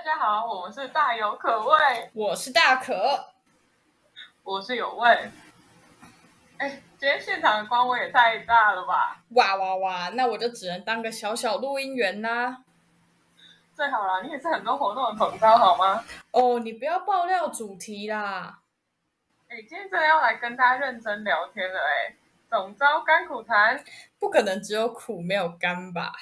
大家好，我们是大有可畏，我是大可，我是有味。哎，今天现场的光威也太大了吧！哇哇哇，那我就只能当个小小录音员啦。最好啦，你也是很多活动的统招好吗？哦，你不要爆料主题啦。哎，今天真的要来跟大家认真聊天了哎。总招甘苦谈，不可能只有苦没有甘吧？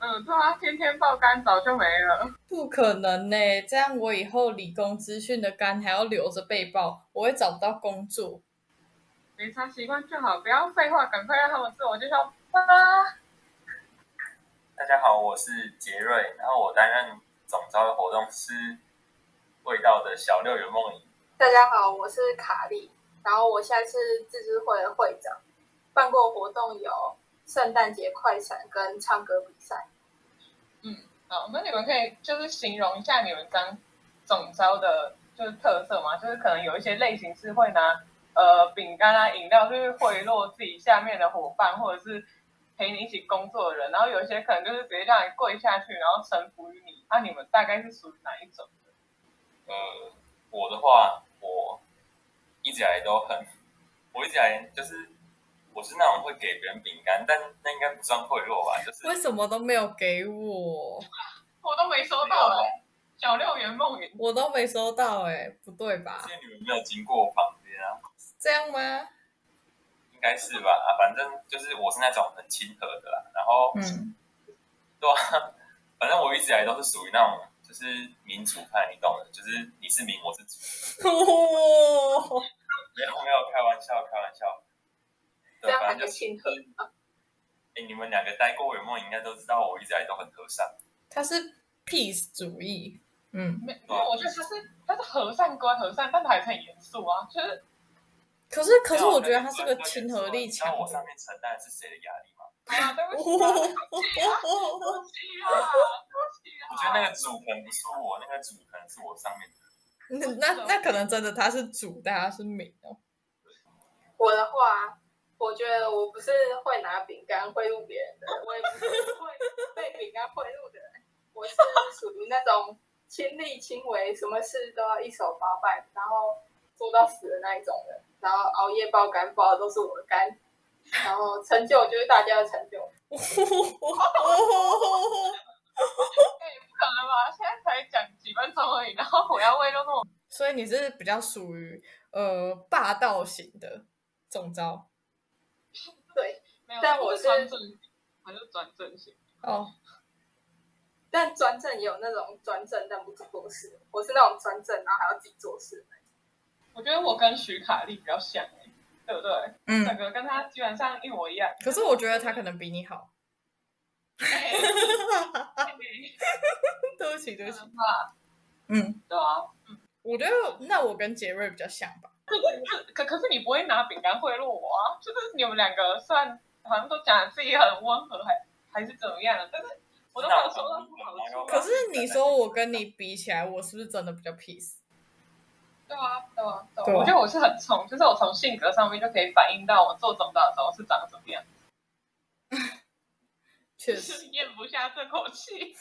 嗯，对啊，天天爆肝早就没了。不可能呢，这样我以后理工资讯的肝还要留着被爆，我会找不到工作。没差习惯就好，不要废话，赶快让他们自我介绍吧。大家好，我是杰瑞，然后我担任总招的活动师，味道的小六圆梦影。大家好，我是卡莉，然后我现在是自治会的会长，办过活动有。圣诞节快闪跟唱歌比赛，嗯，好，那你们可以就是形容一下你们当总招的，就是特色嘛，就是可能有一些类型是会拿呃饼干啊、饮料，就是贿赂自己下面的伙伴，或者是陪你一起工作的人，然后有一些可能就是直接让你跪下去，然后臣服于你。那你们大概是属于哪一种的？呃，我的话，我一直以来都很，我一直以来就是。我是那种会给别人饼干，但那应该不算贿赂吧？就是为什么都没有给我，我都没收到哎。小六圆梦圆，我都没收到哎，不对吧？因为你们没有经过我旁边啊。这样吗？应该是吧。啊，反正就是我是那种很亲和的啦。然后，嗯，对啊，反正我一直以来都是属于那种就是民主派，你懂的，就是你是民，我是主。没有没有，开玩笑，开玩笑。这样很亲和。哎，你们两个待过圆梦，应该都知道我一直来都很和善。他是 peace 主义，嗯，没，我觉得他是他是和善归和善，但他还是很严肃啊。就是，可是可是我觉得他是个亲和力强。我上面承担的是谁的压力吗？啊，对不起，对不起啊，对不起啊，我觉得那个主可能不是我，那个主可能是我上面的。那那那可能真的他是主，但他是美哦。我的话。我觉得我不是会拿饼干贿赂别人的，我也不是会被饼干贿赂的人，我是属于那种亲力亲为，什么事都要一手包办，然后做到死的那一种人，然后熬夜爆肝爆的都是我的肝，然后成就就是大家的成就。哎，不可能吧？现在才讲几分钟而已，然后我要为了那种，所以你是比较属于呃霸道型的中招。对，但我是专政，还是转正型哦。但专政也有那种专政但不做事，我是那种专政然后还要自己做事。我觉得我跟徐卡丽比较像哎，对不对？嗯，整个跟他基本上一模一样。可是我觉得他可能比你好。对不起，对不起。嗯，对啊，嗯，我觉得那我跟杰瑞比较像吧。可是可可是你不会拿饼干贿赂我啊？就是你们两个算好像都讲自己很温和，还还是怎么样的？但是我都没有说到可是你说我跟你比起来，我是不是真的比较 peace？对啊，对啊，对。我觉得我是很冲，就是我从性格上面就可以反映到我做总导的时候是长什么样。确实咽不下这口气，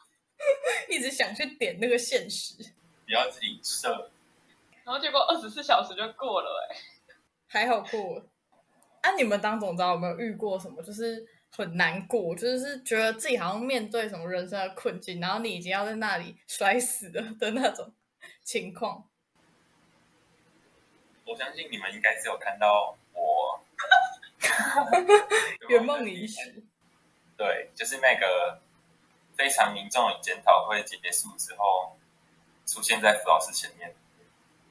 一直想去点那个现实，比较谨慎。然后结果二十四小时就过了哎，还好过。啊，你们当总招有没有遇过什么，就是很难过，就是觉得自己好像面对什么人生的困境，然后你已经要在那里摔死了的那种情况？我相信你们应该是有看到我 圆梦仪式。对，就是那个非常民众的检讨会结束之后，出现在傅老师前面。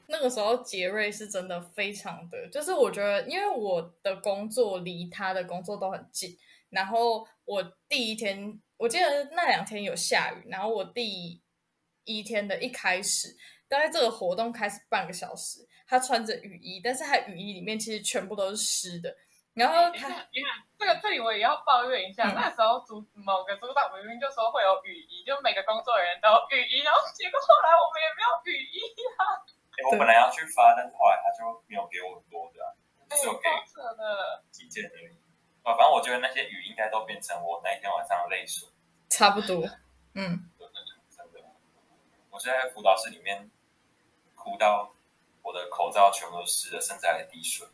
那个时候，杰瑞是真的非常的，就是我觉得，因为我的工作离他的工作都很近，然后我第一天，我记得那两天有下雨，然后我第一天的一开始，大概这个活动开始半个小时，他穿着雨衣，但是他雨衣里面其实全部都是湿的。然后他，你看这个这里我也要抱怨一下，那时候主某个主导明明就说会有雨衣，就每个工作人员都有雨衣，然后结果后来我们也没有雨衣啊。我本来要去发，但是后来他就没有给我多的，只有给几件而已。啊，反正我觉得那些雨应该都变成我那一天晚上的泪水。差不多，嗯。真的，我是在辅导室里面哭到我的口罩全部都湿了，甚至还滴水。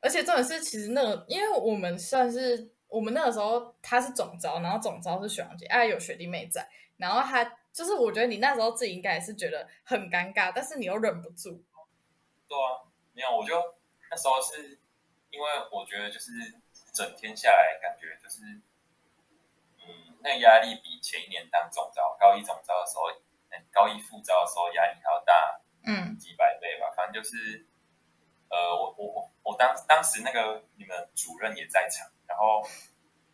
而且重点是，其实那个，因为我们算是我们那个时候他是总招，然后总招是学长姐，哎，有学弟妹在，然后他就是我觉得你那时候自己应该也是觉得很尴尬，但是你又忍不住。对啊，没有，我就那时候是因为我觉得就是整天下来感觉就是，嗯，那压力比前一年当总招高一总招的时候，高一副招的时候压力还要大，嗯，几百倍吧，反正就是。呃，我我我我当当时那个你们主任也在场，然后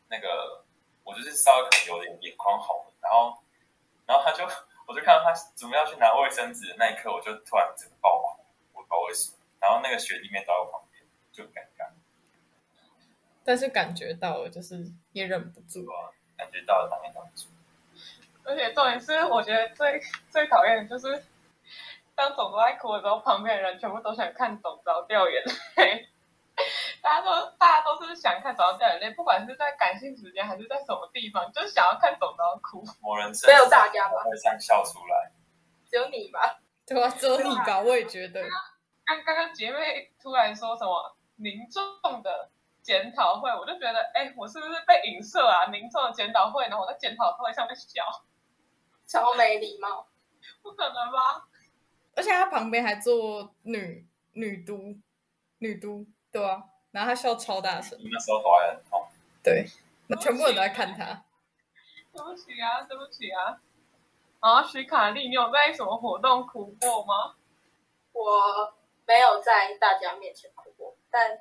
那个我就是稍微可能有点眼眶红，然后然后他就我就看到他准备要去拿卫生纸的那一刻，我就突然整个爆哭，我不知道为什么，然后那个学弟妹在我旁边，就很尴尬，但是感觉到了，就是也忍不住啊，感觉到了，当然忍不住，而且重点是，我觉得最最讨厌的就是。当总招在哭的时候，旁边的人全部都想看总招掉眼泪。大家都大家都是想看总招掉眼泪，不管是在感性时间还是在什么地方，就是想要看总招哭。某人没有大家吧？会想笑出来，只有你吧？对啊，只有你吧？我也觉得。刚刚刚姐妹突然说什么民众的检讨会，我就觉得，哎，我是不是被影射啊？民众的检讨会，然后我在检讨会上面笑，超没礼貌，不可能吧？而且他旁边还坐女女督，女督对啊，然后他笑超大声。那时候头还很痛。对，那全部人都在看他。对不起啊，对不起啊。然后徐卡丽，你有在什么活动哭过吗？我没有在大家面前哭过，但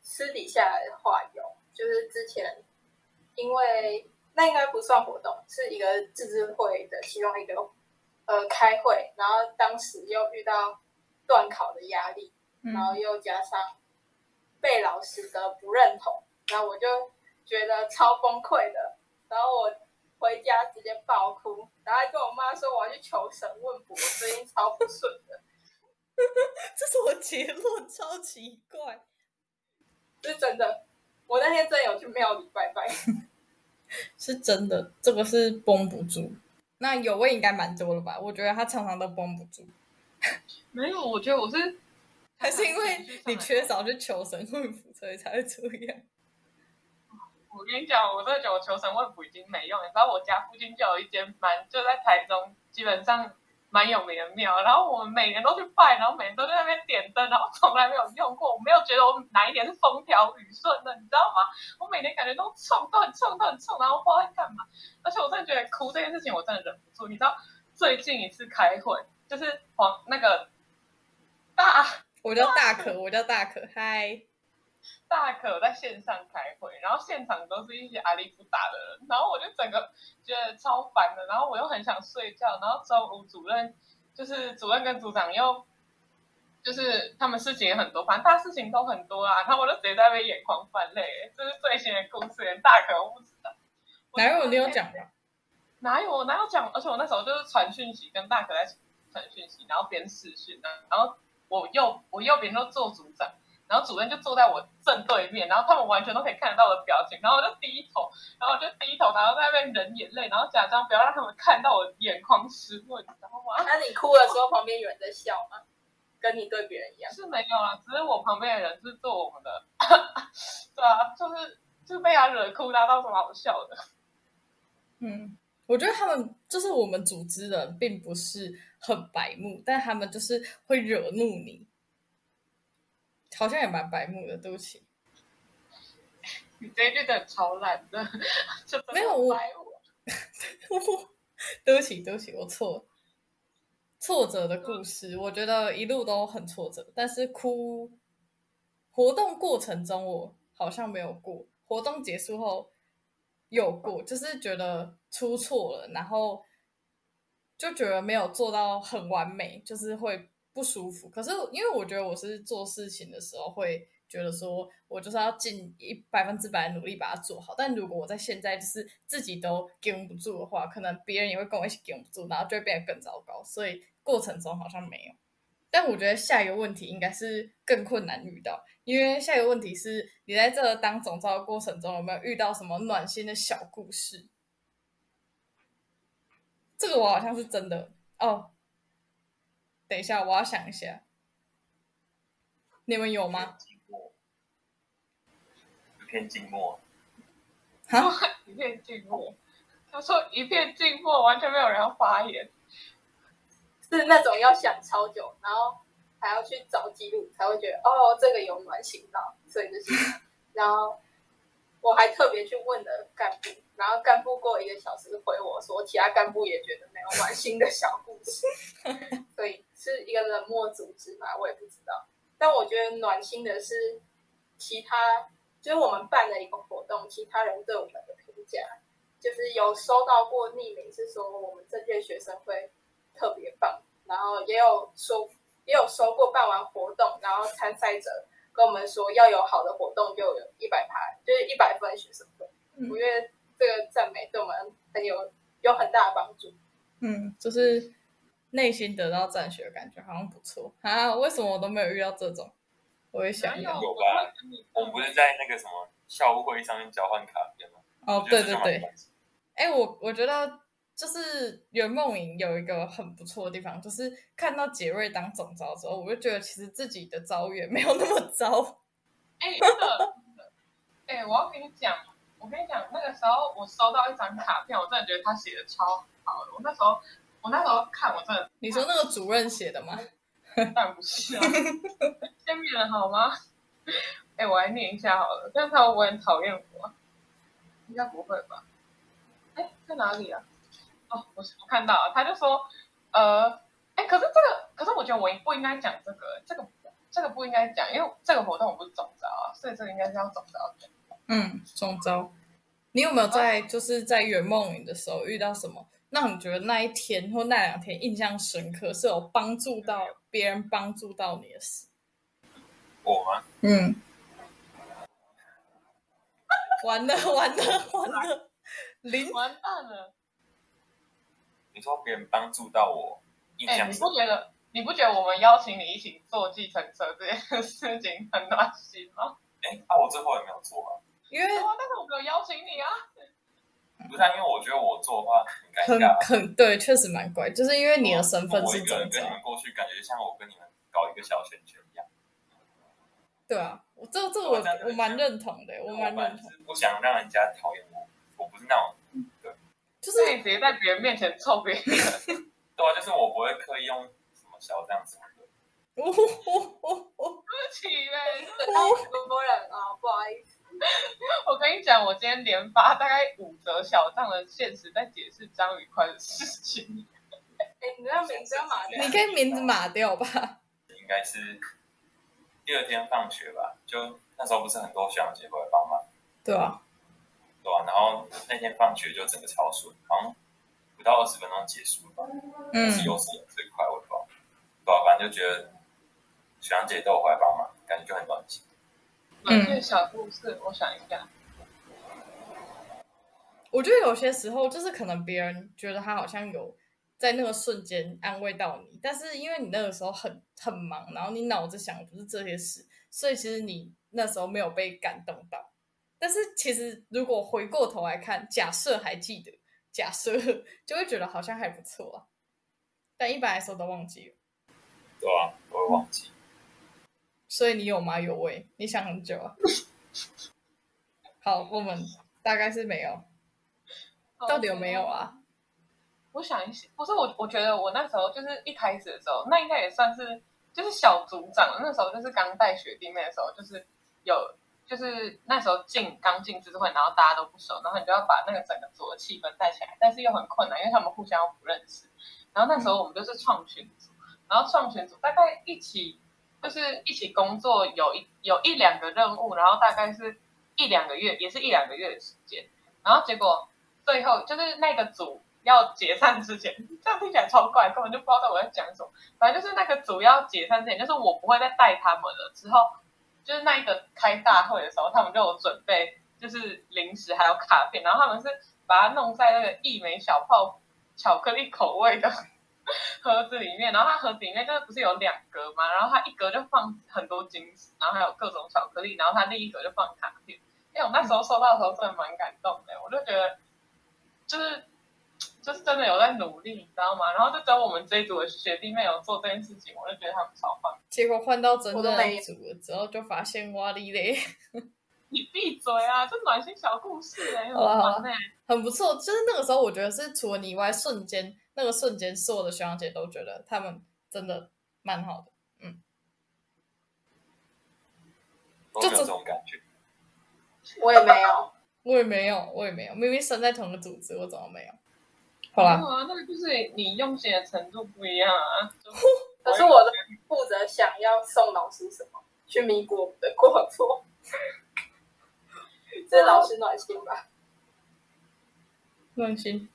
私底下的话有，就是之前因为那应该不算活动，是一个自治会的其中一个。呃，开会，然后当时又遇到断考的压力，然后又加上被老师的不认同，然后我就觉得超崩溃的，然后我回家直接爆哭，然后还跟我妈说我要去求神问卜，最近超不顺的。这是我结论，超奇怪，是真的。我那天真有去庙里拜拜，是真的，这个是绷不住。那有位应该蛮多了吧？我觉得他常常都绷不住。没有，我觉得我是还是因为你缺少去求神问卜，所以才会这样。我跟你讲，我真的觉得我求神问卜已经没用了。你知道我家附近就有一间蛮，就在台中，基本上。蛮有名的庙，然后我们每年都去拜，然后每年都在那边点灯，然后从来没有用过，我没有觉得我哪一年是风调雨顺的，你知道吗？我每年感觉都冲，都很冲，都很冲，然后不知道在干嘛。而且我真的觉得哭这件事情，我真的忍不住。你知道最近一次开会，就是黄那个大，我叫大可，我叫大可，嗨。大可在线上开会，然后现场都是一些阿里不打的人，然后我就整个觉得超烦的，然后我又很想睡觉，然后周五主任就是主任跟组长又就是他们事情也很多，反正大事情都很多啊，然后我就直接在那边眼眶泛泪，这是最新的故事，连大可都不知道。哪有你有讲吗？哪有哪有讲？而且我那时候就是传讯息跟大可在传讯息，然后边视讯啊，然后我右我右边都坐组长。然后主任就坐在我正对面，然后他们完全都可以看得到我的表情，然后我就低头，然后我就低头，然后在那边忍眼泪，然后假装不要让他们看到我眼眶湿润，你知道吗？那你哭的时候，旁边有人在笑吗？跟你对别人一样？是没有啊，只是我旁边的人是做我们的，对啊，就是就被他惹哭，那倒是蛮好笑的。嗯，我觉得他们就是我们组织人，并不是很白目，但他们就是会惹怒你。好像也蛮白目的，对不起。你这句的超懒的，没有我，对不起，对不起，我错。挫折的故事，我觉得一路都很挫折，但是哭。活动过程中我好像没有过，活动结束后有过，就是觉得出错了，然后就觉得没有做到很完美，就是会。不舒服，可是因为我觉得我是做事情的时候会觉得说，我就是要尽一百分之百努力把它做好。但如果我在现在就是自己都顶不住的话，可能别人也会跟我一起顶不住，然后就会变得更糟糕。所以过程中好像没有。但我觉得下一个问题应该是更困难遇到，因为下一个问题是你在这当总招的过程中有没有遇到什么暖心的小故事？这个我好像是真的哦。等一下，我要想一下，你们有吗？一片静默。哈？一片静默。他说一片静默，完全没有人要发言。是那种要想超久，然后还要去找记录，才会觉得哦，这个有暖心到，所以就是。然后我还特别去问了干部，然后干部过一个小时回我说，其他干部也觉得没有暖心的小故事，所以是一个冷漠组织嘛，我也不知道。但我觉得暖心的是其他，就是我们办了一个活动，其他人对我们的评价，就是有收到过匿名，是说我们这届学生会。特别棒，然后也有收也有收过办完活动，然后参赛者跟我们说要有好的活动就有一百排，就是一百分学生会。我觉得这个赞美对我们很有有很大的帮助。嗯，就是内心得到赞许的感觉，好像不错啊。为什么我都没有遇到这种？我也想要有吧。我们不是在那个什么校务会议上面交换卡片吗？哦，对对对。哎，我我觉得。就是圆梦营有一个很不错的地方，就是看到杰瑞当总招之后，我就觉得其实自己的遭遇没有那么糟。哎，真的，哎，我要跟你讲，我跟你讲，那个时候我收到一张卡片，我真的觉得他写的超好的。我那时候，我那时候看，我真的，你说那个主任写的吗？当然不是啊，先免了好吗？哎，我来念一下好了，但是他会不会很讨厌我？应该不会吧？哎，在哪里啊？哦，我我看到了，他就说，呃，哎，可是这个，可是我觉得我不应该讲这个，这个这个不应该讲，因为这个活动我不是总招啊，所以这个应该是要总招的。嗯，总招，你有没有在就是在圆梦营的时候遇到什么让你觉得那一天或那两天印象深刻，是有帮助到别人帮助到你的事？我吗？嗯。完了完了完了，零完蛋了。你说别人帮助到我，哎，你不觉得你不觉得我们邀请你一起坐计程车这件事情很暖心吗？哎，啊，我最后也没有做啊，因为但是我没有邀请你啊。不是，啊因为我觉得我做的话很尴尬，很对，确实蛮怪，就是因为你的身份是总跟你们过去，感觉像我跟你们搞一个小圈圈一样。对啊，我这这我我蛮认同的，我蛮认同，不想让人家讨厌我，我不是那种。就是你直接在别人面前臭别人，对啊，就是我不会刻意用什么小这样子的。对不起呗，很多人啊，不好意思。我跟你讲，我今天连发大概五则小账的现实，在解释张宇宽的事情。哎，你要名字要码掉？你可以名字码掉吧。应该是第二天放学吧，就那时候不是很多学长姐过来帮忙。对啊。对啊，然后那天放学就整个超顺，好像不到二十分钟结束了吧？嗯，是有时有最快，我不知道。对啊，反正就觉得学长姐都回来帮忙，感觉就很暖心。嗯，小故事，我想一下。我觉得有些时候就是可能别人觉得他好像有在那个瞬间安慰到你，但是因为你那个时候很很忙，然后你脑子想的不是这些事，所以其实你那时候没有被感动到。但是其实，如果回过头来看，假设还记得，假设就会觉得好像还不错啊。但一般来说都忘记了。对啊，我会忘记。所以你有吗？有喂，你想很久啊。好，我们大概是没有。到底有没有啊？我想一想，不是我，我觉得我那时候就是一开始的时候，那应该也算是就是小组长那时候就是刚带学弟妹的时候，就是有。就是那时候进刚进知识会，然后大家都不熟，然后你就要把那个整个组的气氛带起来，但是又很困难，因为他们互相不认识。然后那时候我们就是创群组，然后创群组大概一起就是一起工作有一有一两个任务，然后大概是一两个月，也是一两个月的时间。然后结果最后就是那个组要解散之前，这样听起来超怪，根本就不知道我在讲什么。反正就是那个组要解散之前，就是我不会再带他们了。之后。就是那一个开大会的时候，他们就有准备，就是零食还有卡片，然后他们是把它弄在那个一枚小泡巧克力口味的 盒子里面，然后它盒子里面就是不是有两格吗？然后它一格就放很多金子，然后还有各种巧克力，然后它另一格就放卡片。因为我那时候收到的时候真的蛮感动的，我就觉得就是就是真的有在努力，你知道吗？然后就只有我们这一组的学弟妹有做这件事情，我就觉得他们超棒。结果换到真正的组了之后，就发现哇哩嘞！你闭嘴啊！这暖心小故事哎，很很不错。就是那个时候，我觉得是除了你以外，瞬间那个瞬间，所有的学长姐都觉得他们真的蛮好的。嗯，就这种感觉。我也没有，我也没有，我也没有。明明生在同个组织，我怎么没有？好啊，那个就是你用心的程度不一样啊。可是我的负责想要送老师什么，去弥补我们的过错。这老师暖心吧？暖心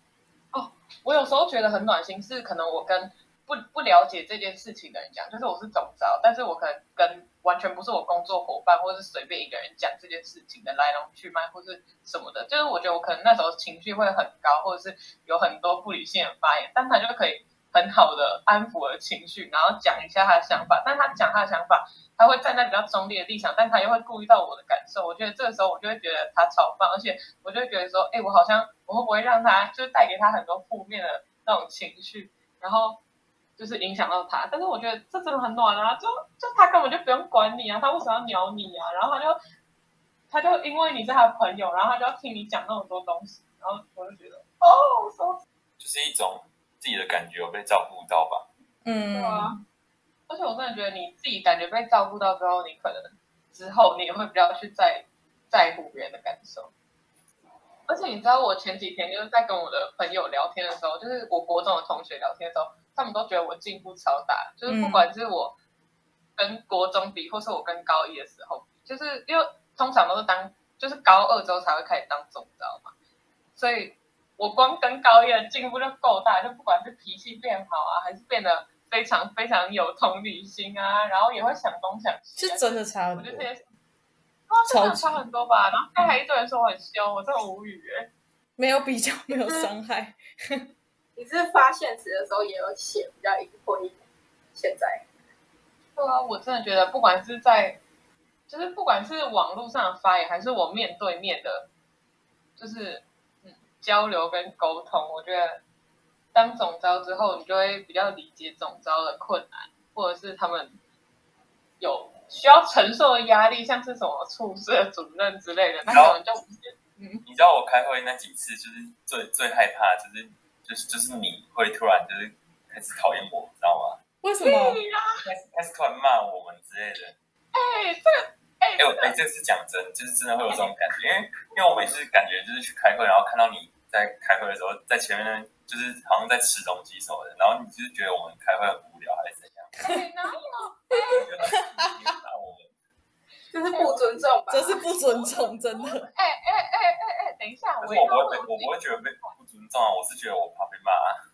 哦，我有时候觉得很暖心，是可能我跟不不了解这件事情的人讲，就是我是总招，但是我可能跟完全不是我工作伙伴，或者是随便一个人讲这件事情的来龙去脉，或是什么的，就是我觉得我可能那时候情绪会很高，或者是有很多不理性的发言，但他就可以很好的安抚我的情绪，然后讲一下他的想法，但他讲他的想法。他会站在比较中立的立场，但他又会顾虑到我的感受。我觉得这个时候，我就会觉得他超棒，而且我就会觉得说，哎，我好像我会不会让他就是带给他很多负面的那种情绪，然后就是影响到他。但是我觉得这真的很暖啊，就就他根本就不用管你啊，他为什么要鸟你啊？然后他就他就因为你是他的朋友，然后他就要听你讲那么多东西，然后我就觉得哦，说就是一种自己的感觉有被照顾到吧？嗯，对啊。而且我真的觉得你自己感觉被照顾到之后，你可能之后你也会比较去在在乎别人的感受。而且你知道，我前几天就是在跟我的朋友聊天的时候，就是我国中的同学聊天的时候，他们都觉得我进步超大。就是不管是我跟国中比，或是我跟高一的时候，就是因为通常都是当就是高二之后才会开始当总招嘛，所以我光跟高一的进步就够大，就不管是脾气变好啊，还是变得。非常非常有同理心啊，然后也会想东想西，是真的差很多。我觉得这些，真的差很多吧。然后刚才一堆人说我很凶，我真的无语哎。没有比较，没有伤害。你是发现实的时候也有写比较隐晦一点。现在，对啊，我真的觉得不管是在，就是不管是网络上发言，还是我面对面的，就是嗯交流跟沟通，我觉得。当总招之后，你就会比较理解总招的困难，或者是他们有需要承受的压力，像是什么处室主任之类的，那可能就嗯，你知道我开会那几次，就是最最害怕，就是就是就是你会突然就是开始讨厌我，知道吗？为什么？开始开始突然骂我们之类的。哎，这个哎哎，这是讲真，就是真的会有这种感觉，因为因为我每次感觉就是去开会，然后看到你在开会的时候，在前面。就是好像在吃东西什么的，然后你就是觉得我们开会很无聊还是怎样？哪有？那我们 就是不尊重吧？这是不尊重，真的。哎哎哎哎哎，等一下，我我不会被我不会觉得被不尊重啊，我是觉得我怕被骂。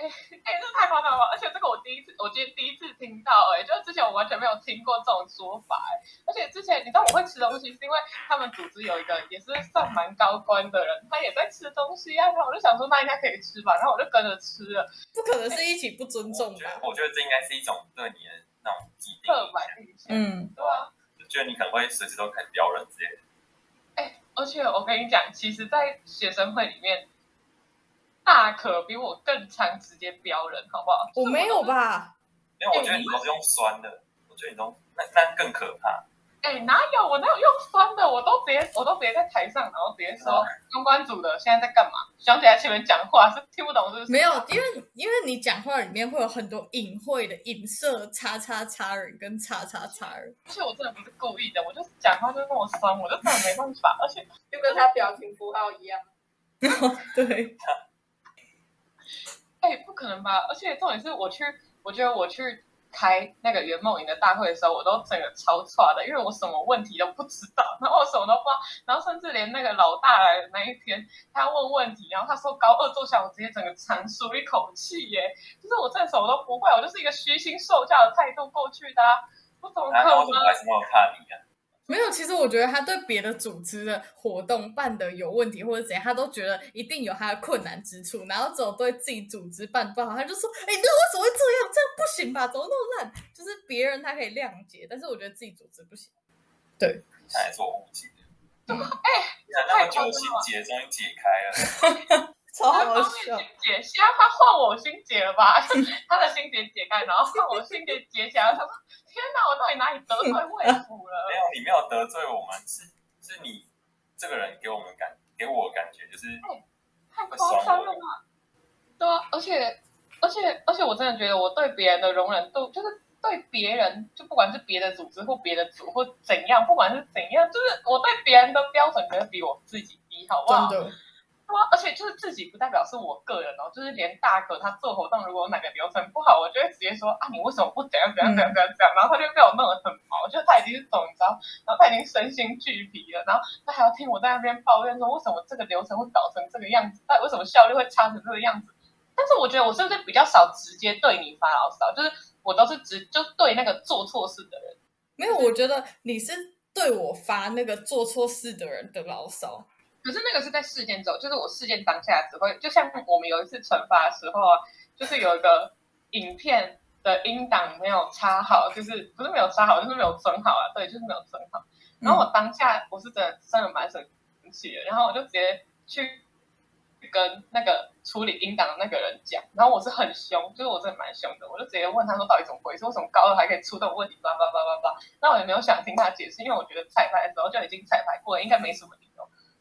哎哎，这太夸张了！而且这个我第一次，我今天第一次听到，哎，就是之前我完全没有听过这种说法，哎，而且之前你知道我会吃东西，是因为他们组织有一个也是算蛮高官的人，他也在吃东西啊，然后我就想说那应该可以吃吧，然后我就跟着吃了。不可能是一起不尊重吧？我觉得这应该是一种对你的那种既定刻板印象，嗯，对啊，就你可能会随时都开始刁人之类的。哎，而且我跟你讲，其实，在学生会里面。大可比我更常直接标人，好不好？我没有吧？因为我觉得你都是用酸的，我觉得你都那那更可怕。哎，哪有我哪有用酸的？我都直接我都直接在台上，然后直接说公关组的现在在干嘛？想起来前面讲话是听不懂，是不是？没有，因为因为你讲话里面会有很多隐晦的影射，叉叉叉人跟叉叉叉人。而且我真的不是故意的，我就是讲话就那么酸，我就真的没办法。而且就跟他表情符号一样。对。哎，不可能吧！而且重点是我去，我觉得我去开那个圆梦营的大会的时候，我都整个超差的，因为我什么问题都不知道，然后我什么都不知道，然后甚至连那个老大来的那一天，他问问题，然后他说高二坐下，我直接整个长舒一口气耶！就是我这什么都不会，我就是一个虚心受教的态度过去的，我怎么可能？为什么看你啊？没有，其实我觉得他对别的组织的活动办的有问题或者怎样，他都觉得一定有他的困难之处，然后只有对自己组织办不好，他就说：“哎，那为什么会这样？这样不行吧？怎么那么烂？”就是别人他可以谅解，但是我觉得自己组织不行。对，还是我误解。哎，那么久心结终于解开了，超好笑。解，现在他换我心结了吧？他的心结解开，然后换我心结解起来。他说：“天哪，我到底哪里得罪魏府了？”没有，你没有得罪我们，是是你这个人给我们感给我感觉就是太夸张了嘛？对啊，而且而且而且，我真的觉得我对别人的容忍度就是。对别人，就不管是别的组织或别的组或怎样，不管是怎样，就是我对别人的标准，可能比我自己低，好不好？真的。而且就是自己不代表是我个人哦，就是连大可他做活动，如果哪个流程不好，我就会直接说啊，你为什么不怎样怎样怎样怎样？然后他就被我弄得很毛，就他已经是总招，然后他已经身心俱疲了，然后他还要听我在那边抱怨说，为什么这个流程会搞成这个样子？到底为什么效率会差成这个样子？但是我觉得我是不是比较少直接对你发牢骚，就是。我都是直就对那个做错事的人，没有，我觉得你是对我发那个做错事的人的牢骚。可是那个是在事件中，就是我事件当下只会，就像我们有一次惩罚的时候啊，就是有一个影片的音档没有插好，就是不是没有插好，就是没有存好啊，对，就是没有存好。然后我当下我是真的真的蛮生气的，然后我就直接去。跟那个处理音档的那个人讲，然后我是很凶，就是我真的蛮凶的，我就直接问他说到底怎么回事，为什么高二还可以出这种问题，叭叭叭叭叭。那我也没有想听他解释，因为我觉得彩排的时候就已经彩排过了，应该没什么。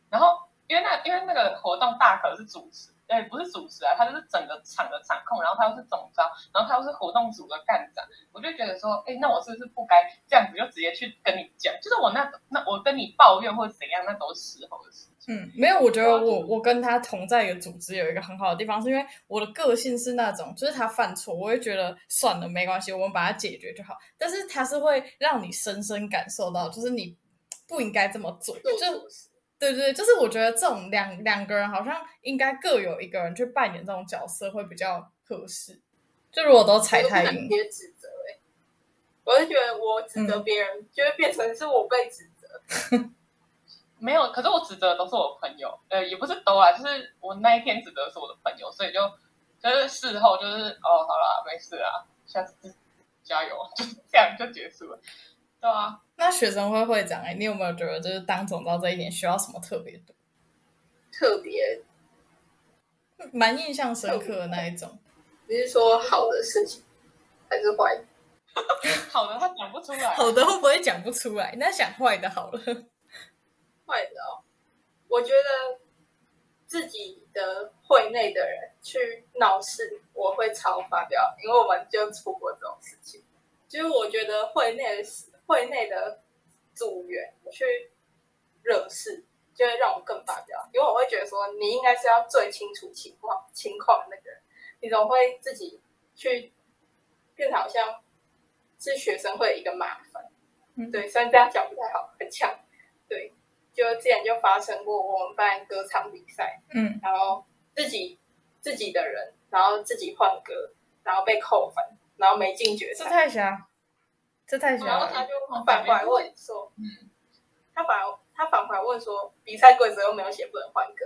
然后因为那因为那个活动大可是主持。哎，不是主持啊，他就是整个场的场控，然后他又是总招，然后他又是活动组的干长，我就觉得说，哎，那我是不是不该这样子就直接去跟你讲？就是我那那我跟你抱怨或者怎样，那都是时候的事情。嗯，没有，我觉得我我跟他同在一个组织有一个很好的地方，是因为我的个性是那种，就是他犯错，我会觉得算了，没关系，我们把它解决就好。但是他是会让你深深感受到，就是你不应该这么做，就。对对，就是我觉得这种两两个人好像应该各有一个人去扮演这种角色会比较合适。就如果都踩太硬，别指责哎，我是觉得我指责别人就会变成是我被指责。没有，可是我指责的都是我朋友，呃，也不是都啊，就是我那一天指责的是我的朋友，所以就就是事后就是哦，好了，没事啊，下次加油，就这样就结束了。对啊，那学生会会长哎，你有没有觉得就是当总招这一点需要什么特别的？特别蛮印象深刻的那一种。你是说好的事情还是坏？好的他讲不出来，好的会不会讲不出来？那想坏的好了。坏的哦，我觉得自己的会内的人去闹事，我会超发飙，因为我们就出过这种事情。就是我觉得会内的会内的组员去惹事，就会让我更发飙。因为我会觉得说，你应该是要最清楚情况情况的那个人，你怎么会自己去变好像是学生会一个麻烦？嗯对，虽然这样讲不太好，很呛。对，就之前就发生过，我们班歌唱比赛，嗯，然后自己自己的人，然后自己换歌，然后被扣分。然后没进决赛，这太瞎，这太瞎。然后他就反过来问说：“嗯，他反他反过来问说，比赛规则又没有写不能换歌，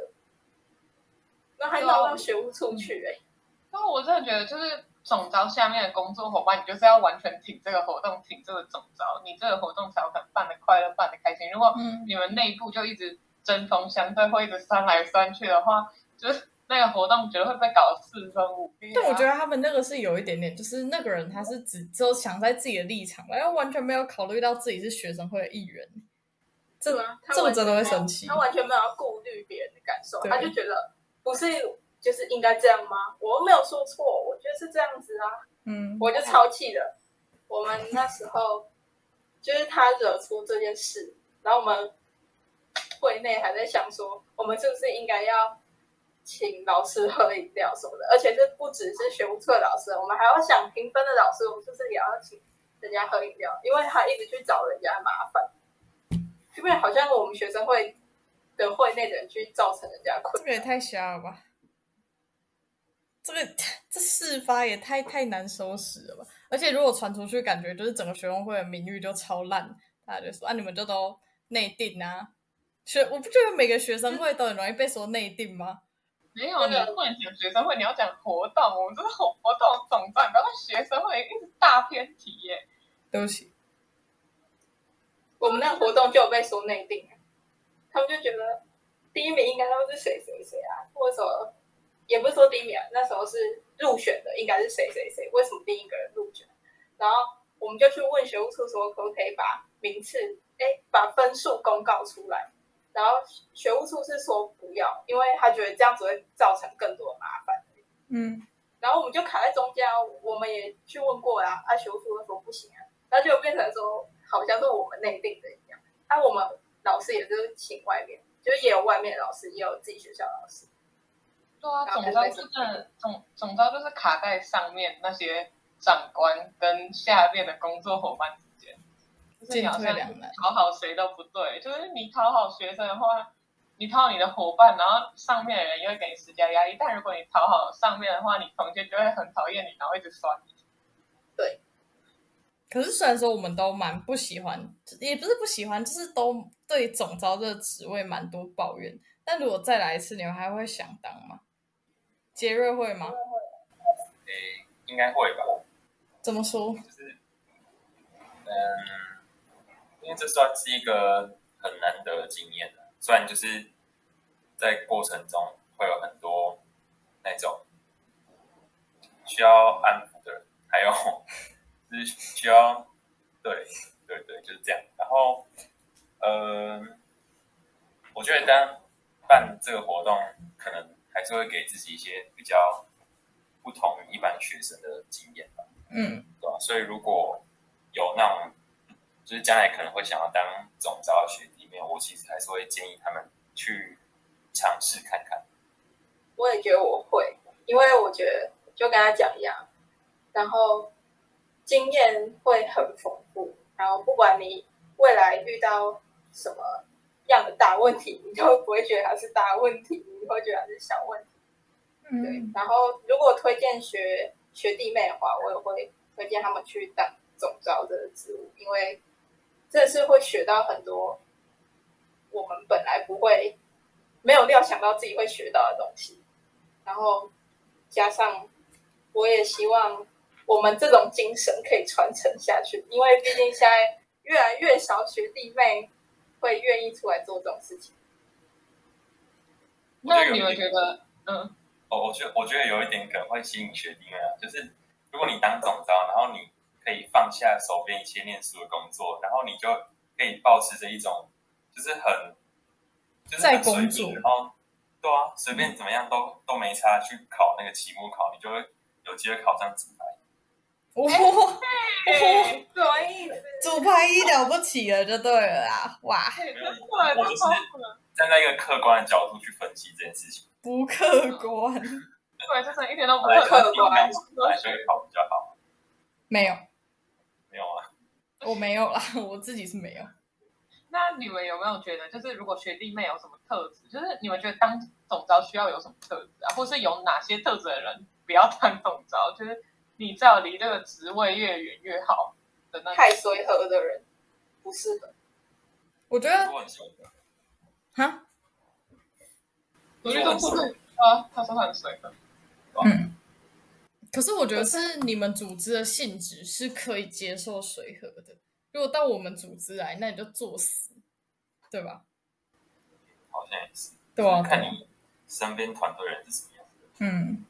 那还闹到学务处去哎。”那我真的觉得，就是总招下面的工作伙伴，你就是要完全挺这个活动，挺这个总招，你这个活动才有可能办的快乐，办的开心。如果你们内部就一直针锋相对，或一直酸来酸去的话，就是。那个活动觉得会被搞四分五裂。但我觉得他们那个是有一点点，就是那个人他是只只有想在自己的立场，然后完全没有考虑到自己是学生会的一员。这吗？这我真的会生气。他完全没有顾虑别人的感受，他就觉得不是就是应该这样吗？我又没有说错，我觉得是这样子啊。嗯，我就超气的。我们那时候就是他惹出这件事，然后我们会内还在想说，我们是不是应该要。请老师喝饮料什么的，而且这不只是学务处的老师，我们还要想评分的老师，我们是不是也要请人家喝饮料？因为他一直去找人家麻烦，因为好像我们学生会的会内的人去造成人家困这个也太瞎了吧！这个这事发也太太难收拾了吧！而且如果传出去，感觉就是整个学生会的名誉就超烂，大家就说啊，你们就都内定啊！学我不觉得每个学生会都很容易被说内定吗？没有，你不能讲学生会，你要讲活动。我们这是活活动总站，不要学生会一直大偏题耶。对不起，我们那个活动就有被说内定，他们就觉得第一名应该都是谁谁谁啊，或者也不是说第一名，那时候是入选的，应该是谁谁谁？为什么第一个人入选？然后我们就去问学务处说，可不可以把名次，哎，把分数公告出来？然后学务处是说不要，因为他觉得这样子会造成更多的麻烦。嗯，然后我们就卡在中间，我们也去问过啊，啊，学务处说不行啊，那就变成说好像是我们内定的一样。那我们老师也是请外面，就也有外面的老师，也有自己学校老师。对啊，总招是的总总招就是卡在上面那些长官跟下面的工作伙伴。进退两难，讨好谁都不对。就是你讨好学生的话，你讨好你的伙伴，然后上面的人又会给你施加压力。但如果你讨好上面的话，你同学就会很讨厌你，然后一直酸你。对。可是虽然说我们都蛮不喜欢，也不是不喜欢，就是都对总招这个职位蛮多抱怨。但如果再来一次，你们还会想当吗？杰瑞会吗？诶，应该会吧。怎么说？就是，嗯。因为这算是一个很难得的经验虽然就是在过程中会有很多那种需要安抚的人，还有 就是需要对对对就是这样。然后，呃，我觉得当办这个活动，可能还是会给自己一些比较不同于一般学生的经验吧。嗯，对吧？所以如果有那种。就是将来可能会想要当总招的学弟妹，我其实还是会建议他们去尝试看看。我也觉得我会，因为我觉得就跟他讲一样，然后经验会很丰富，然后不管你未来遇到什么样的大问题，你都不会觉得它是大问题，你会觉得它是小问题。嗯对，然后如果推荐学学弟妹的话，我也会推荐他们去当总招的职务，因为。这是会学到很多我们本来不会、没有料想到自己会学到的东西，然后加上我也希望我们这种精神可以传承下去，因为毕竟现在越来越少学弟妹会愿意出来做这种事情。那你们觉得，嗯，哦，我觉我觉得有一点可能会吸引学弟妹啊，就是如果你当总招，然后你。可以放下手边一切念书的工作，然后你就可以保持着一种，就是很，就是很随便，然后对啊，随便怎么样都都没差，去考那个期末考，你就会有机会考上主牌。哇，什么意思？主牌一了不起了，就对了啦！哇，我就是站在一个客观的角度去分析这件事情，不客观，对，就是一点都不客观，所以考比较好。没有。没有啊，我没有啦，我自己是没有。那你们有没有觉得，就是如果学弟妹有什么特质，就是你们觉得当总招需要有什么特质啊，或是有哪些特质的人不要当总招？就是你知道离这个职位越远越好的那太随和的人不适合。我觉得哈，我觉得不是啊，他说他很随和，嗯。可是我觉得是你们组织的性质是可以接受随和的。如果到我们组织来，那你就作死，对吧？好像也是。对啊，看你身边团队人是什么样子。嗯。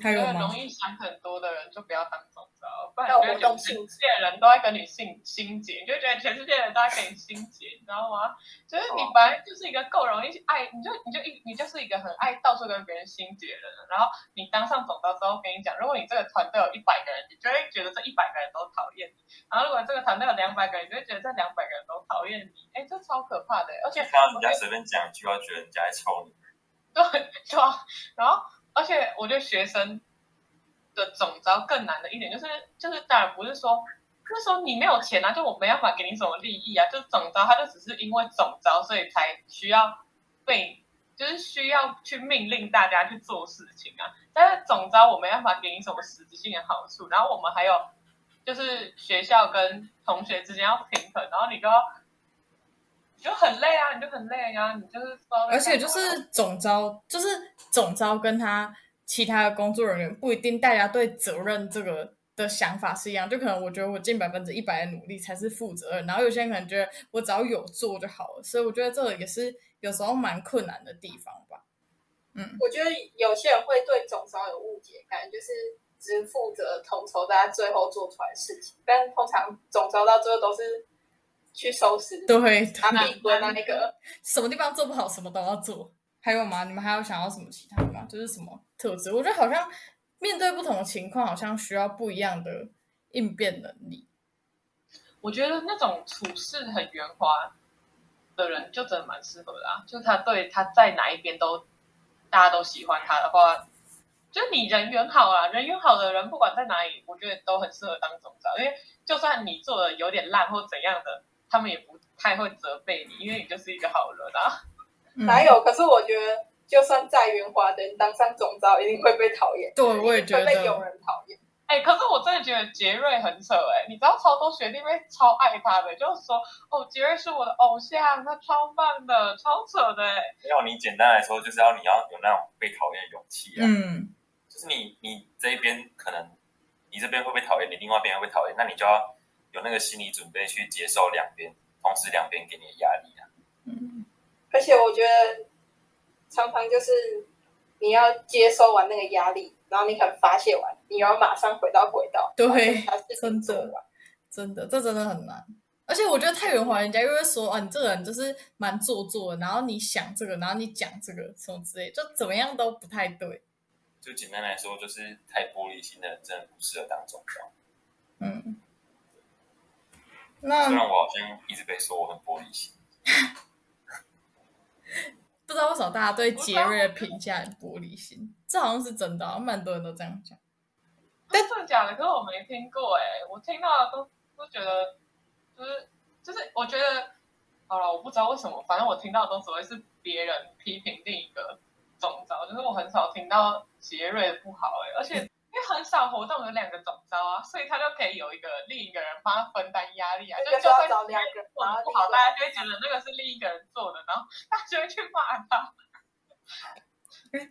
还有吗？容易想很多的人就不要当总。不然觉得全世界的人都在跟你心心结，你就觉得全世界的人都在跟你心结，你知道吗？就是你本来就是一个够容易爱，你就你就一你就是一个很爱到处跟别人心结的人。然后你当上总招之后，跟你讲，如果你这个团队有一百个人，你就会觉得这一百个人都讨厌你；然后如果这个团队有两百个人，你就会觉得这两百个人都讨厌你。哎，这超可怕的！而且看到人家随便讲一句话，觉得人家在抽你。对对啊，然后而且我觉得学生。的总招更难的一点就是，就是当然不是说那时候你没有钱啊，就我没办法给你什么利益啊，就是总招他就只是因为总招所以才需要被，就是需要去命令大家去做事情啊。但是总招我没办法给你什么实质性的好处，然后我们还有就是学校跟同学之间要平衡，然后你就你就很累啊，你就很累啊，你就是说，而且就是总招就是总招跟他。其他的工作人员不一定，大家对责任这个的想法是一样。就可能我觉得我尽百分之一百的努力才是负责任，然后有些人可能觉得我只要有做就好了。所以我觉得这个也是有时候蛮困难的地方吧。嗯，我觉得有些人会对总招有误解，感觉就是只负责统筹大家最后做出来的事情，但通常总招到最后都是去收拾，对，他闭关那个，什么地方做不好，什么都要做。还有吗？你们还有想要什么其他的吗？就是什么特质？我觉得好像面对不同的情况，好像需要不一样的应变能力。我觉得那种处事很圆滑的人，就真的蛮适合的啊。就他对他在哪一边都大家都喜欢他的话，就你人缘好啊，人缘好的人不管在哪里，我觉得都很适合当总招。因为就算你做的有点烂或怎样的，他们也不太会责备你，因为你就是一个好人啊。哪有？可是我觉得，就算再圆滑的人当上总招，一定会被讨厌。对，我也觉得会被有人讨厌。哎，可是我真的觉得杰瑞很扯哎，你知道超多学弟妹超爱他的，就是说哦，杰瑞是我的偶像，他超棒的，超扯的哎。要你简单来说，就是要你要有那种被讨厌的勇气啊。嗯，就是你你这一边可能你这边会被讨厌，你另外一边会被讨厌，那你就要有那个心理准备去接受两边，同时两边给你的压力啊。嗯，而且我觉得常常就是你要接收完那个压力。然后你可能发泄完，你要马上回到轨道。对，真的，真的，这真的很难。而且我觉得太圆滑，人家又会说啊，你这个人就是蛮做作的。然后你想这个，然后你讲这个什么之类，就怎么样都不太对。就简单来说，就是太玻璃心的人真的不适合当总教。嗯。那虽然我好像一直被说我很玻璃心。不知道为什么大家对杰瑞的评价很玻璃心，这好像是真的，蛮多人都这样讲。真的假的？可是我没听过哎，我听到的都都觉得，就是就是，我觉得好了，我不知道为什么，反正我听到的都只会是别人批评另一个总招，就是我很少听到杰瑞的不好哎，而且。因为很少活动有两个总招啊，所以他就可以有一个另一个人帮他分担压力啊。就就会找两个做的不好，大家就会觉得那个是另一个人做的，然后大家就会去骂他。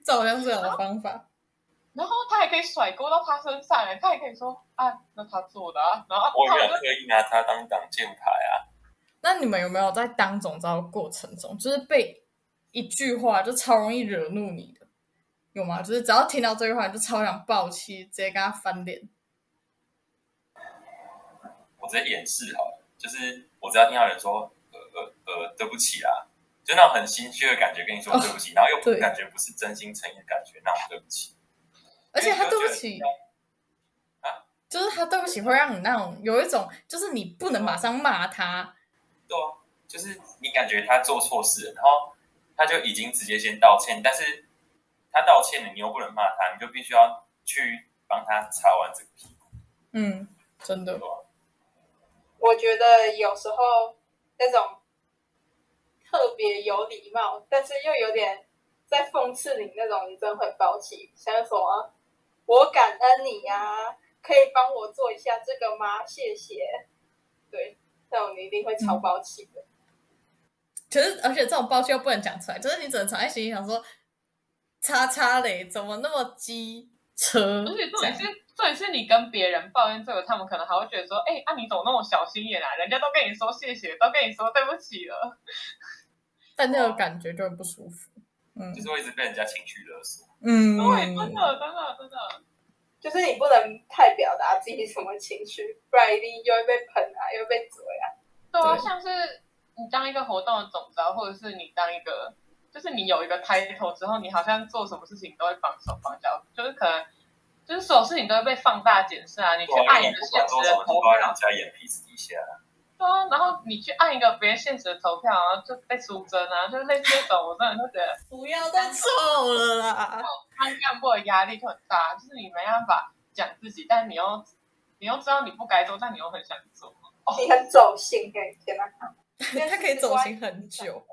这好像是好的方法。然后他还可以甩锅到他身上，他也可以说啊，那他做的啊。然后我有刻意拿他当挡箭牌啊。那你们有没有在当总招的过程中，就是被一句话就超容易惹怒你的？有吗？就是只要听到这句话，就超想爆气，直接跟他翻脸。我直接掩饰好了，就是我只要听到人说“呃呃呃，对不起啊”，就那种很心虚的感觉，跟你说对不起，然后又感觉不是真心诚意的感觉，那种对不起。而且他对不起啊，就是他对不起会让你那种有一种，就是你不能马上骂他。对啊，就是你感觉他做错事，然后他就已经直接先道歉，但是。他道歉了，你又不能骂他，你就必须要去帮他擦完这个屁股。嗯，真的。我觉得有时候那种特别有礼貌，但是又有点在讽刺你那种，你真的会爆气。像什么，我感恩你呀，可以帮我做一下这个吗？谢谢。对，那种你一定会超爆气的。可是，而且这种抱歉又不能讲出来，就是你只能藏在心里想说。叉叉嘞，怎么那么机车？而且重点是，重点是你跟别人抱怨这个，他们可能还会觉得说：“哎，啊，你怎么那么小心眼啊？人家都跟你说谢谢，都跟你说对不起了。”但那个感觉就很不舒服。嗯，就是会一直被人家情绪勒索。嗯，对，真的，真的，真的，就是你不能太表达自己什么情绪，不然一定又会被喷啊，又被嘴啊。对啊，像是你当一个活动的总招，或者是你当一个。就是你有一个开头之后，你好像做什么事情都会放手放脚，就是可能就是所有事情都会被放大检视啊。你去按一个现实的投票，人家眼皮子底下。对啊，然后你去按一个别人现实的投票，然后就被出征啊，就是类似这种，我真的就觉得不要再臭了啦。他干部的压力就很大，就是你没办法讲自己，但你又你又知道你不该做，但你又很想做。你很走心，天哪！他可以走心很久。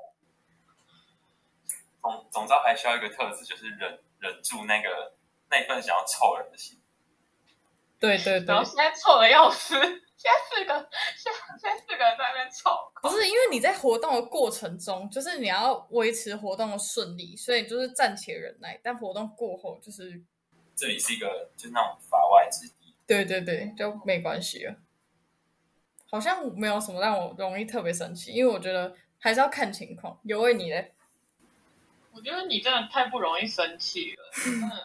总总招还需要一个特质，就是忍忍住那个那份想要臭人的心。对对对。然后现在臭的要死，现在四个，现现在四个人在那边臭。不是因为你在活动的过程中，就是你要维持活动的顺利，所以就是暂且忍耐。但活动过后，就是这里是一个就是那种法外之地。对对对，就没关系了。好像没有什么让我容易特别生气，因为我觉得还是要看情况。有为你嘞。我觉得你真的太不容易生气了，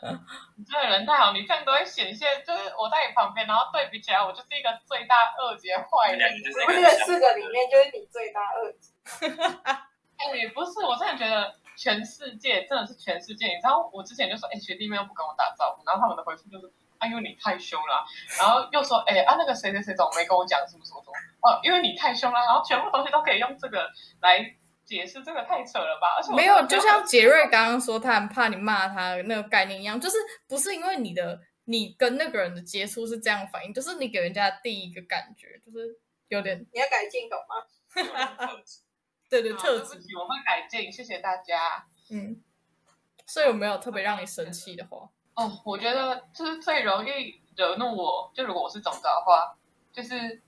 嗯，你这个人太好，你这样都会显现，就是我在你旁边，然后对比起来，我就是一个罪大恶极坏人。我们四个里面就是你罪大恶极。哎，不是，我真的觉得全世界真的是全世界。你知道，我之前就说，哎，学弟妹又不跟我打招呼，然后他们的回复就是，哎呦你太凶了，然后又说，哎啊那个谁谁谁怎么没跟我讲什么什么什么，哦，因为你太凶了，然后全部东西都可以用这个来。解释这个太扯了吧？而且没有，就像杰瑞刚刚说，他很怕你骂他那个概念一样，就是不是因为你的你跟那个人的接触是这样反应，就是你给人家第一个感觉就是有点你要改进懂吗？对 对，特质我会改进，谢谢大家。嗯，所以有没有特别让你生气的话？哦，我觉得就是最容易惹怒我，就如果我是总招的话，就是。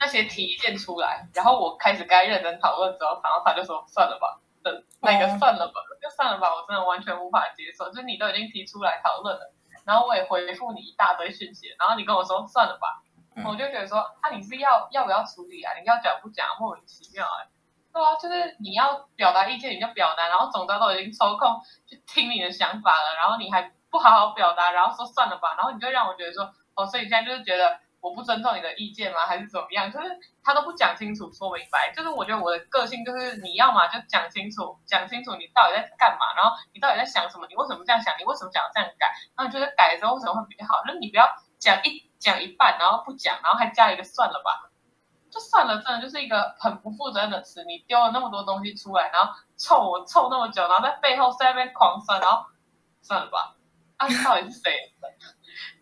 那些提意见出来，然后我开始该认真讨论之后，然后他就说算了吧，等那个算了吧，就算了吧，我真的完全无法接受。就是你都已经提出来讨论了，然后我也回复你一大堆讯息，然后你跟我说算了吧，我就觉得说啊，你是要要不要处理啊？你要讲不讲？莫名其妙哎，对啊，就是你要表达意见你就表达，然后总招都已经抽空去听你的想法了，然后你还不好好表达，然后说算了吧，然后你就让我觉得说哦，所以你现在就是觉得。我不尊重你的意见吗？还是怎么样？就是他都不讲清楚、说明白。就是我觉得我的个性就是，你要嘛就讲清楚，讲清楚你到底在干嘛，然后你到底在想什么，你为什么这样想，你为什么想要这样改，然后你觉得改的时候为什么会比较好？就你不要讲一讲一半，然后不讲，然后还加一个算了吧，就算了，真的就是一个很不负责任的词。你丢了那么多东西出来，然后臭我臭那么久，然后在背后在那边狂酸，然后算了吧，啊，到底是谁？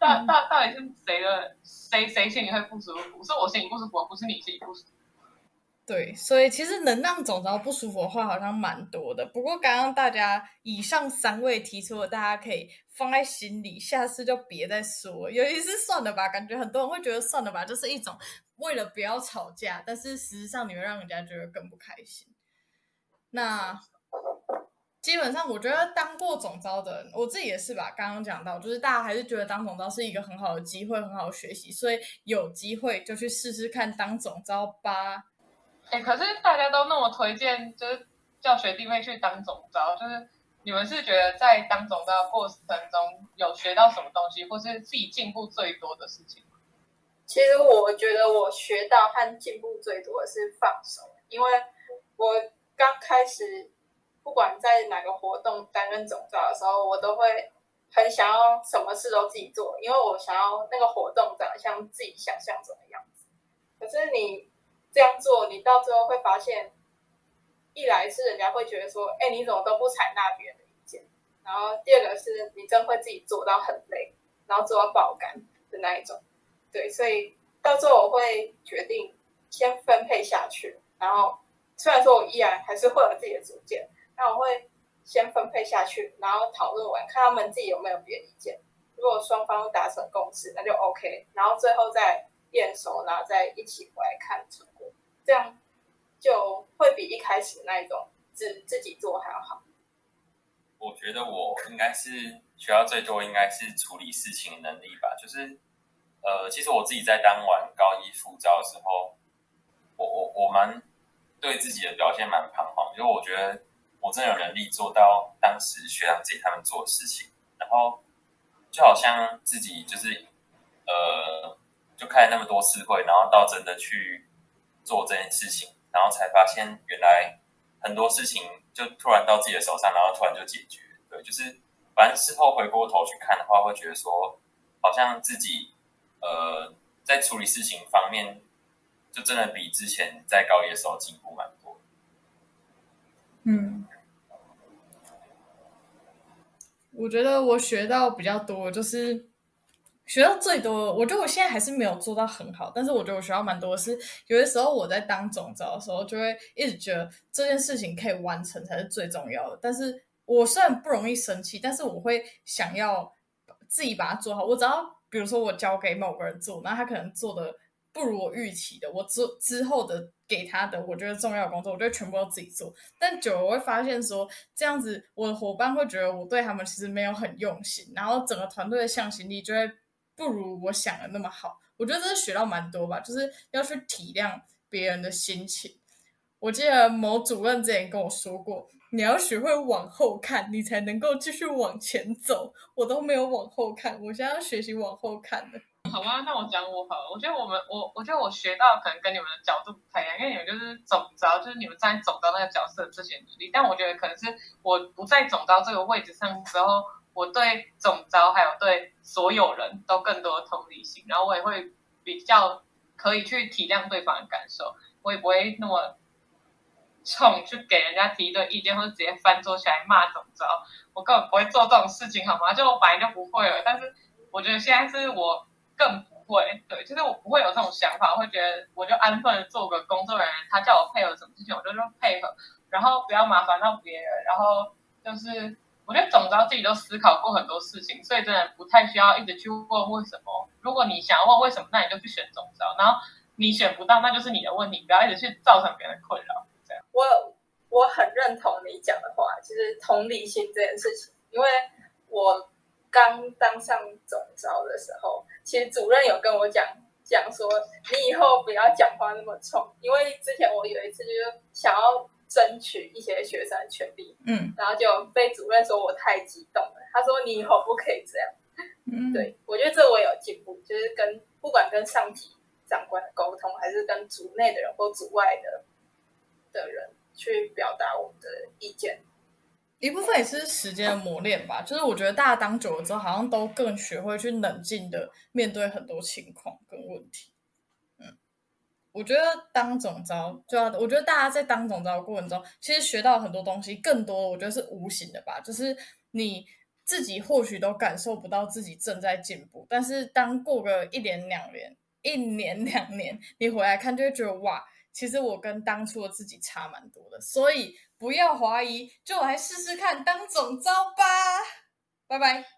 到到到底是谁的？谁谁心里会不舒服？是我心里不舒服，不是你心里不舒服。对，所以其实能让总招不舒服的话，好像蛮多的。不过刚刚大家以上三位提出的，大家可以放在心里，下次就别再说。尤其是算了吧，感觉很多人会觉得算了吧，就是一种为了不要吵架，但是实际上你会让人家觉得更不开心。那。基本上，我觉得当过总招的人，我自己也是吧。刚刚讲到，就是大家还是觉得当总招是一个很好的机会，很好的学习，所以有机会就去试试看当总招吧。哎，可是大家都那么推荐，就是叫学弟妹去当总招，就是你们是觉得在当总招过程中有学到什么东西，或是自己进步最多的事情吗？其实我觉得我学到和进步最多的是放手，因为我刚开始。不管在哪个活动担任总召的时候，我都会很想要什么事都自己做，因为我想要那个活动长得像自己想象中的样子。可是你这样做，你到最后会发现，一来是人家会觉得说，哎，你怎么都不采纳别人的意见；然后第二个是你真会自己做到很累，然后做到爆肝的那一种。对，所以到最后我会决定先分配下去，然后虽然说我依然还是会有自己的主见。那我会先分配下去，然后讨论完，看他们自己有没有别的意见。如果双方达成共识，那就 OK。然后最后再验收，然后再一起回来看成果，这样就会比一开始那一种自自己做还要好。我觉得我应该是学到最多，应该是处理事情的能力吧。就是，呃，其实我自己在当完高一副招的时候，我我我蛮对自己的表现蛮彷徨，因为我觉得。我真的有能力做到当时学长姐他们做的事情，然后就好像自己就是呃，就开那么多次会，然后到真的去做这件事情，然后才发现原来很多事情就突然到自己的手上，然后突然就解决。对，就是反正事后回过头去看的话，会觉得说好像自己呃在处理事情方面，就真的比之前在高一的时候进步蛮多。嗯。我觉得我学到比较多，就是学到最多。我觉得我现在还是没有做到很好，但是我觉得我学到蛮多。是有的时候我在当总招的时候，就会一直觉得这件事情可以完成才是最重要的。但是我虽然不容易生气，但是我会想要自己把它做好。我只要比如说我交给某个人做，那他可能做的。不如我预期的，我之之后的给他的，我觉得重要的工作，我觉得全部都自己做。但久了我会发现说，这样子我的伙伴会觉得我对他们其实没有很用心，然后整个团队的向心力就会不如我想的那么好。我觉得这是学到蛮多吧，就是要去体谅别人的心情。我记得某主任之前跟我说过，你要学会往后看，你才能够继续往前走。我都没有往后看，我现在要学习往后看的。好吧，那我讲我好了。我觉得我们我我觉得我学到可能跟你们的角度不太一样，因为你们就是总招，就是你们站在总招那个角色的这些努力。但我觉得可能是我不在总招这个位置上之后，我对总招还有对所有人都更多的同理心，然后我也会比较可以去体谅对方的感受，我也不会那么冲去给人家提一堆意见，或者直接翻桌起来骂总招。我根本不会做这种事情，好吗？就我本来就不会了，但是我觉得现在是我。更不会，对，就是我不会有这种想法，会觉得我就安分做个工作人员，他叫我配合什么事情，我就说配合，然后不要麻烦到别人，然后就是我觉得总招自己都思考过很多事情，所以真的不太需要一直去问为什么。如果你想要问为什么，那你就去选总招，然后你选不到，那就是你的问题，不要一直去造成别人的困扰。这样，我我很认同你讲的话，就是同理心这件事情，因为我。刚当上总招的时候，其实主任有跟我讲讲说，你以后不要讲话那么冲，因为之前我有一次就是想要争取一些学生的权利，嗯，然后就被主任说我太激动了，他说你以后不可以这样，嗯，对我觉得这我有进步，就是跟不管跟上级长官的沟通，还是跟组内的人或组外的的人去表达我们的意见。一部分也是时间的磨练吧，就是我觉得大家当久了之后，好像都更学会去冷静的面对很多情况跟问题。嗯，我觉得当总招就要，我觉得大家在当总招的过程中，其实学到很多东西，更多我觉得是无形的吧，就是你自己或许都感受不到自己正在进步，但是当过个一年两年，一年两年，你回来看就会觉得哇。其实我跟当初的自己差蛮多的，所以不要怀疑，就来试试看当总招吧。拜拜。